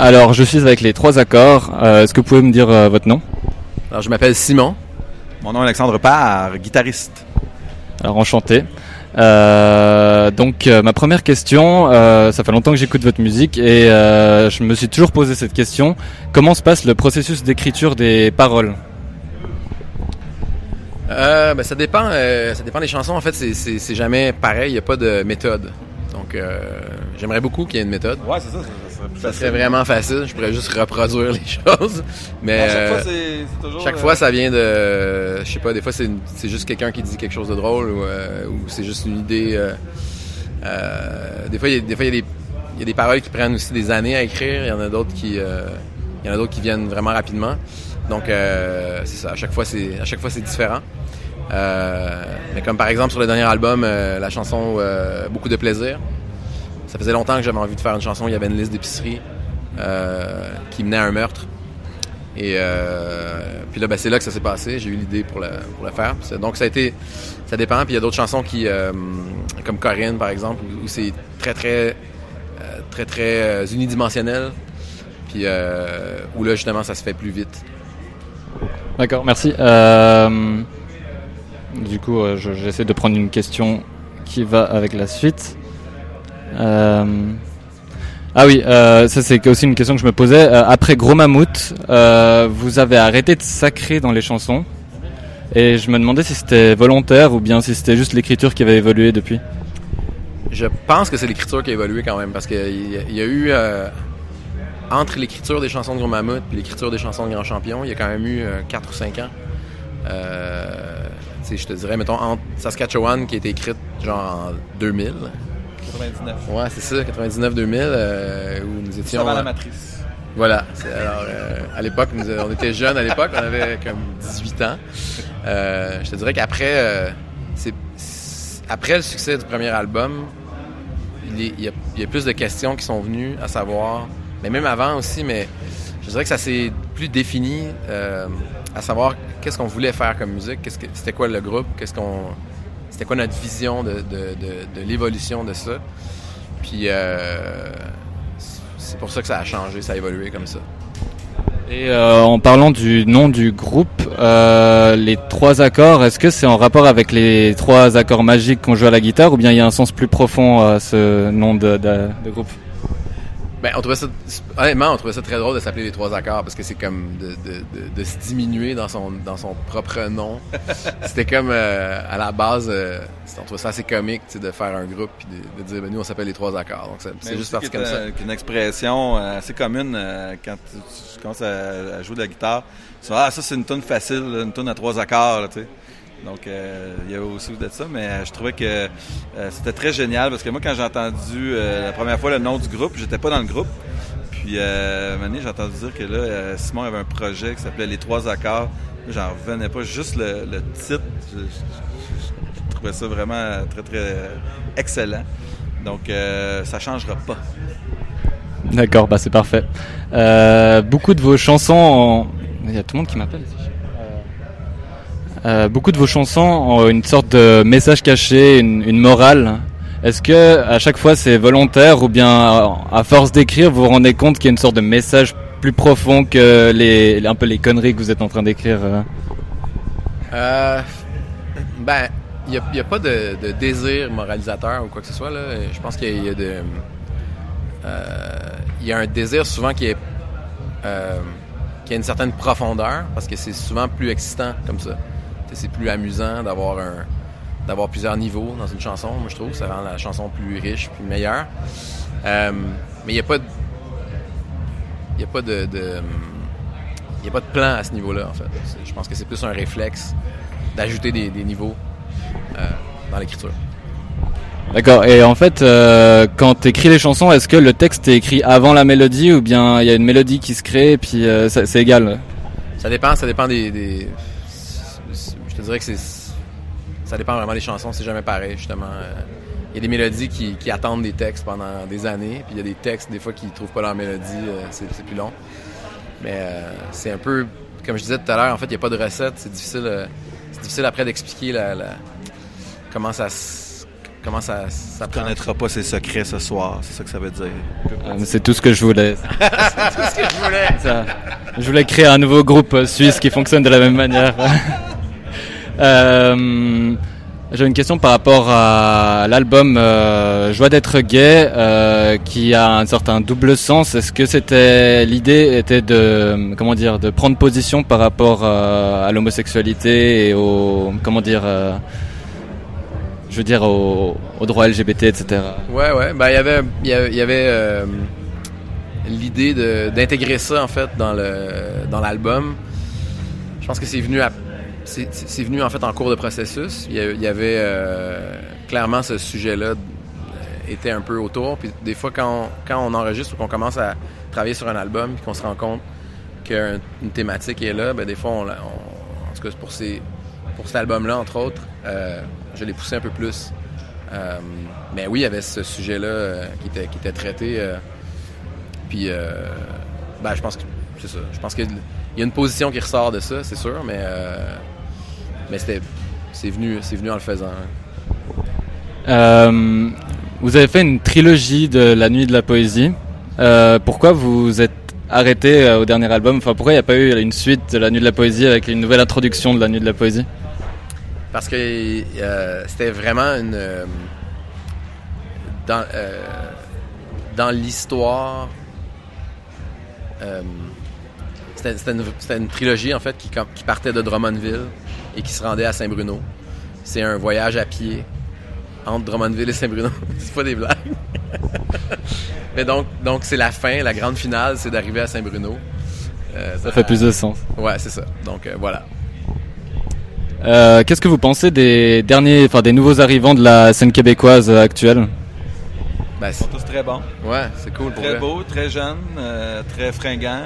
Alors, je suis avec les trois accords. Euh, Est-ce que vous pouvez me dire euh, votre nom? Alors, je m'appelle Simon. Mon nom est Alexandre Parr, guitariste. Alors, enchanté. Euh, donc, euh, ma première question, euh, ça fait longtemps que j'écoute votre musique et euh, je me suis toujours posé cette question. Comment se passe le processus d'écriture des paroles? Euh, ben, ça dépend. euh, ça dépend des chansons. En fait, c'est- jamais pareil. Il n'y a pas de méthode. Donc, euh, j'aimerais beaucoup qu'il y ait une méthode. Ouais, c'est ça, ça, serait vraiment facile. Je pourrais juste reproduire les choses. Mais À chaque fois, euh, c'est toujours. chaque euh, fois, ça vient de. Je sais pas. Des fois, c'est juste quelqu'un qui dit quelque chose de drôle ou, euh, ou c'est juste une idée. euh, euh, des fois, il y a- des fois, il y a des il y a des paroles qui prennent aussi des années à écrire. Il y en a d'autres qui, euh, il y en a d'autres qui viennent vraiment rapidement. Donc, euh, c'est ça. À chaque fois, c'est à chaque fois, c'est différent. Euh, mais comme par exemple sur le dernier album, euh, la chanson euh, Beaucoup de plaisir. Ça faisait longtemps que j'avais envie de faire une chanson. Il y avait une liste d'épicerie euh, qui menait à un meurtre. Et euh, puis là, ben, c'est là que ça s'est passé. J'ai eu l'idée pour le faire. Donc ça a été, ça dépend. Puis il y a d'autres chansons qui, euh, comme Corinne par exemple, où, c'est très très très très unidimensionnel. Puis où là justement ça se fait plus vite. D'accord, merci. Du coup, je- j'essaie de prendre une question qui va avec la suite. Euh, ah oui, euh, ça c'est aussi une question que je me posais. Euh, après Gros Mammouth, vous avez arrêté de sacrer dans les chansons. Et je me demandais si c'était volontaire ou bien si c'était juste l'écriture qui avait évolué depuis. Je pense que c'est l'écriture qui a évolué quand même parce qu'il y, a- eu entre l'écriture des chansons de Gros Mammouth et l'écriture des chansons de Grand Champion, il y a quand même eu 4 ou 5 ans. Je te dirais, mettons, entre Saskatchewan qui a été écrite genre en 2000. 99. Ouais, c'est ça, 99-2000, euh, où nous étions. Avant la matrice. voilà. Alors, euh, à l'époque, nous- on était jeunes à l'époque, on avait comme 18 ans. Euh, je te dirais qu'après, après le succès du premier album, il, y a, il y a plus de questions qui sont venues, à savoir, mais même avant aussi, mais je dirais que ça s'est plus défini, à savoir qu'est-ce qu'on voulait faire comme musique, qu'est-ce que, c'était quoi le groupe, qu'est-ce qu'on, c'était quoi notre vision de, l'évolution de ça? Puis euh, c'est pour ça que ça a changé, ça a évolué comme ça. Et euh, en parlant du nom du groupe, euh, les trois accords, est-ce que c'est en rapport avec les trois accords magiques qu'on joue à la guitare ou bien il y a un sens plus profond à ce nom de groupe? Ben, on trouvait ça, honnêtement, on trouvait ça très drôle de s'appeler les trois accords parce que c'est comme de, de, de, de se diminuer dans son, dans son propre nom. C'était comme, euh, à la base, euh, on trouvait ça assez comique, de faire un groupe puis de, dire, ben, nous, on s'appelle les trois accords. Donc, c'est Mais juste qui comme ça. une expression euh, assez commune euh, quand tu, tu commences à, à jouer de la guitare. Tu dis, ah, ça, c'est une tune facile, une tune à trois accords, tu sais. Donc, euh, il y a aussi de ça, mais euh, je trouvais que euh, c'était très génial parce que moi, quand j'ai entendu la première fois le nom du groupe, j'étais pas dans le groupe. Puis, euh, j'ai entendu dire que là, Simon avait un projet qui s'appelait Les Trois Accords. J'en revenais pas, juste le, titre. Je, trouvais ça vraiment très, très excellent. Donc, ça changera pas. D'accord, bah c'est parfait. Beaucoup de vos chansons, en- il y a tout le monde qui m'appelle. Euh, beaucoup de vos chansons ont une sorte de message caché, une, morale. Est-ce que à chaque fois c'est volontaire ou bien à force d'écrire vous vous rendez compte qu'il y a une sorte de message plus profond que les, un peu les conneries que vous êtes en train d'écrire euh? Euh, ben, il n'y a, pas de, désir moralisateur ou quoi que ce soit. Je pense qu'il y, a- un désir souvent qui qui a une certaine profondeur parce que c'est souvent plus excitant comme ça. C'est plus amusant d'avoir un d'avoir plusieurs niveaux dans une chanson. Moi, je trouve que ça rend la chanson plus riche, plus meilleure. Euh, mais il n'y a pas de. Il a pas de. de il n'y a pas de plan à ce niveau-là, en fait. Je pense que c'est plus un réflexe d'ajouter des, des niveaux euh, dans l'écriture. D'accord. Et en fait, euh, quand tu écris les chansons, est-ce que le texte est écrit avant la mélodie ou bien il y a une mélodie qui se crée et puis euh, c'est égal? Ça dépend, ça dépend des. des- dirais que c'est. Ça dépend vraiment des chansons, c'est jamais pareil, justement. Euh, Il y a des mélodies qui, qui attendent des textes pendant des années, puis il y a des textes, des fois, qui trouvent pas leur mélodie, euh, c'est c'est plus long. Mais euh, c'est un peu. Comme je disais tout à l'heure, en fait, il n'y a pas de recette, c'est difficile, euh, c'est difficile après d'expliquer la, la- comment ça se- comment ça, ça Tu connaîtras pas ses secrets ce soir, c'est ça que ça veut dire. Ah, c'est tout ce que je voulais. tout ce que je voulais. Ça. Je voulais créer un nouveau groupe suisse qui fonctionne de la même manière. Euh, J'ai une question par rapport à l'album euh, Joie d'être gay, euh, qui a un certain double sens. Est-ce que c'était l'idée était de comment dire de prendre position par rapport euh, à l'homosexualité et au comment dire je veux dire au, au droit LGBT etc. Ouais, ouais. Ben, il y avait, il y avait, l'idée d'intégrer ça, en fait, dans le dans l'album. Je pense que c'est venu à c'est venu en fait en cours de processus. Il y, avait euh, clairement ce sujet-là euh, était un peu autour. Puis des fois, quand on, quand on enregistre ou qu'on commence à travailler sur un album, puis qu'on se rend compte qu'une thématique est là, ben des fois, on, on- en tout cas pour ces pour cet album-là, entre autres, euh, je l'ai poussé un peu plus. Mais oui, il y avait ce sujet-là qui, était, qui était traité. puis, ben, je pense c'est ça. Je pense qu'il y a une position qui ressort de ça, c'est sûr, mais, mais c'était, c'est venu, c'est venu en le faisant. hein. Euh, vous avez fait une trilogie de La Nuit de la Poésie. Euh, pourquoi vous êtes arrêté euh, au dernier album? Enfin, pourquoi il n'y a pas eu une suite de La Nuit de la Poésie avec une nouvelle introduction de La Nuit de la Poésie? Parce que euh, c'était vraiment une. dans dans l'histoire. c'était c'était une, c'était une trilogie en fait qui, qui partait de Drummondville et qui se rendait à Saint-Bruno. C'est un voyage à pied entre Drummondville et Saint-Bruno. c'est pas des blagues. Mais donc, donc c'est la fin, la grande finale, c'est d'arriver à Saint-Bruno. Euh, Ça fait plus de sens. Ouais, c'est ça. Donc euh, voilà. Euh, Qu'est-ce que vous pensez des derniers, enfin des nouveaux arrivants de la scène québécoise actuelle? Ben, Ils sont tous très bons. ouais, c'est cool pour Très vrai. beaux, très jeunes, euh, très fringants.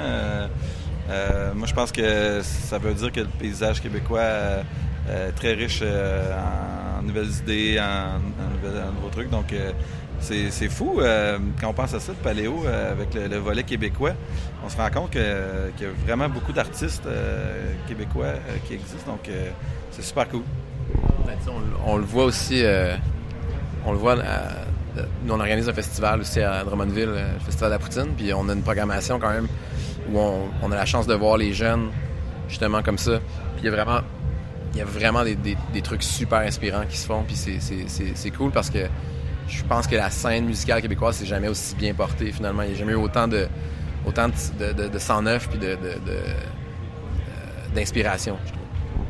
Euh, euh, moi, je pense que ça veut dire que le paysage québécois euh, euh, est très riche euh, en, nouvelles idées, en, nouveaux trucs. Donc, euh, c'est fou euh, quand on pense à ça, le paléo, euh, avec le, le volet québécois. On se rend compte qu'il y a vraiment beaucoup d'artistes euh, québécois euh, qui existent. Donc, euh, c'est super cool. Ben, on, le- on le voit aussi, euh, on le voit, euh, nous on organise un festival aussi à Drummondville, euh, le Festival de la Poutine, puis on a une programmation quand même où on, a la chance de voir les jeunes justement comme ça. Puis il y a vraiment, il y a vraiment des, trucs super inspirants qui se font, puis c'est- cool parce que je pense que la scène musicale québécoise s'est jamais aussi bien portée finalement. Il n'y a jamais eu autant de autant de, de, de, euh, d'inspiration,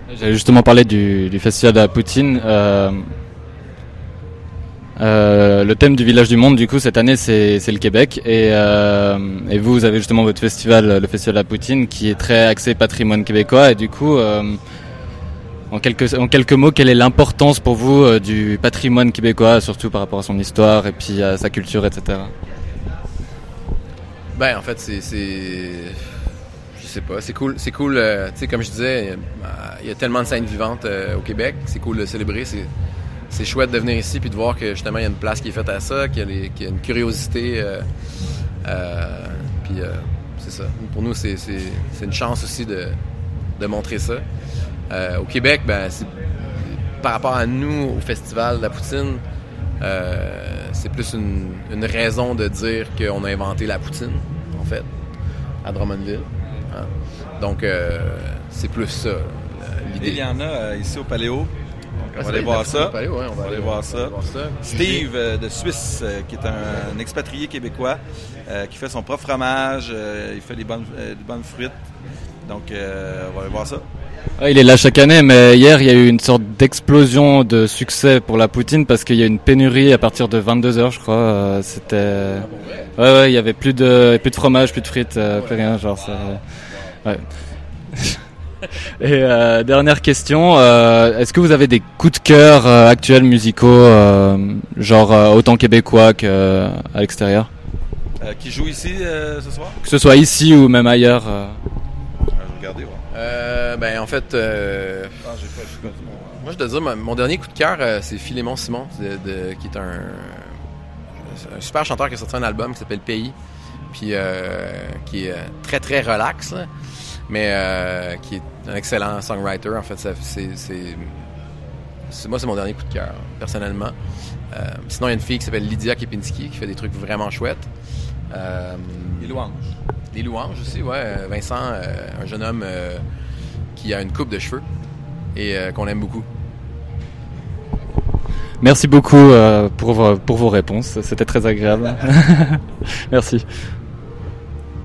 je justement parler du, festival de Poutine. Euh, euh, le thème du village du monde, du coup, cette année, c'est le Québec. Et, euh, et vous, vous avez justement votre festival, le festival de la Poutine, qui est très axé patrimoine québécois. Et du coup, euh, en, quelques, mots, quelle est l'importance pour vous du patrimoine québécois, surtout par rapport à son histoire et puis à sa culture, etc. Ben, en fait, c'est. Je sais pas. C'est cool. C'est cool. tu sais, comme je disais, il y a tellement de scènes vivantes au Québec. C'est cool de célébrer. C'est chouette de venir ici puis de voir que justement, il y a une place qui est faite à ça, qu'il y a, une curiosité. euh, euh, puis, euh, c'est ça. Pour nous, c'est, une chance aussi de, montrer ça. Au Québec, ben, par rapport à nous, au Festival de la Poutine, c'est plus une, raison de dire qu'on a inventé la poutine, en fait, à Drummondville. hein. Donc, c'est plus ça, il y en a ici au paléo. Donc, on va aller voir ça. on va aller voir. Steve euh, de Suisse, euh, qui est un, un expatrié québécois, euh, qui fait son propre fromage, euh, il fait des bonnes, euh, des bonnes fruites. Donc, euh, on va aller voir ça. Il est là chaque année, mais hier il y a eu une sorte d'explosion de succès pour la Poutine parce qu'il y a une pénurie à partir de 22 h je crois. euh, C'était, ouais, ouais, il y avait plus de plus de fromage, plus de frites, euh, plus rien, genre. Ouais. Et euh, dernière question, euh, est-ce que vous avez des coups de cœur euh, actuels musicaux, euh, genre euh, autant québécois qu'à l'extérieur, Euh, qui joue ici euh, ce soir? que ce soit ici ou même ailleurs euh. Ah, je vais regarder, voir. Euh, ben, en fait, euh, Ah, pas, moi, je dois dire, mon- mon dernier coup de cœur, c'est Philémon Simon, de, de- qui est un, un super chanteur qui a sorti un album qui s'appelle Pays, puis euh, qui est très, très relax, mais euh, qui est un excellent songwriter. En fait, c'est, moi, c'est mon dernier coup de cœur, personnellement. sinon, il y a une fille qui s'appelle Lydia Kepinski qui fait des trucs vraiment chouettes. Les louanges. Les louanges aussi, ouais. Vincent, un jeune homme qui a une coupe de cheveux et qu'on aime beaucoup. Merci beaucoup pour, pour vos réponses, c'était très agréable. Merci.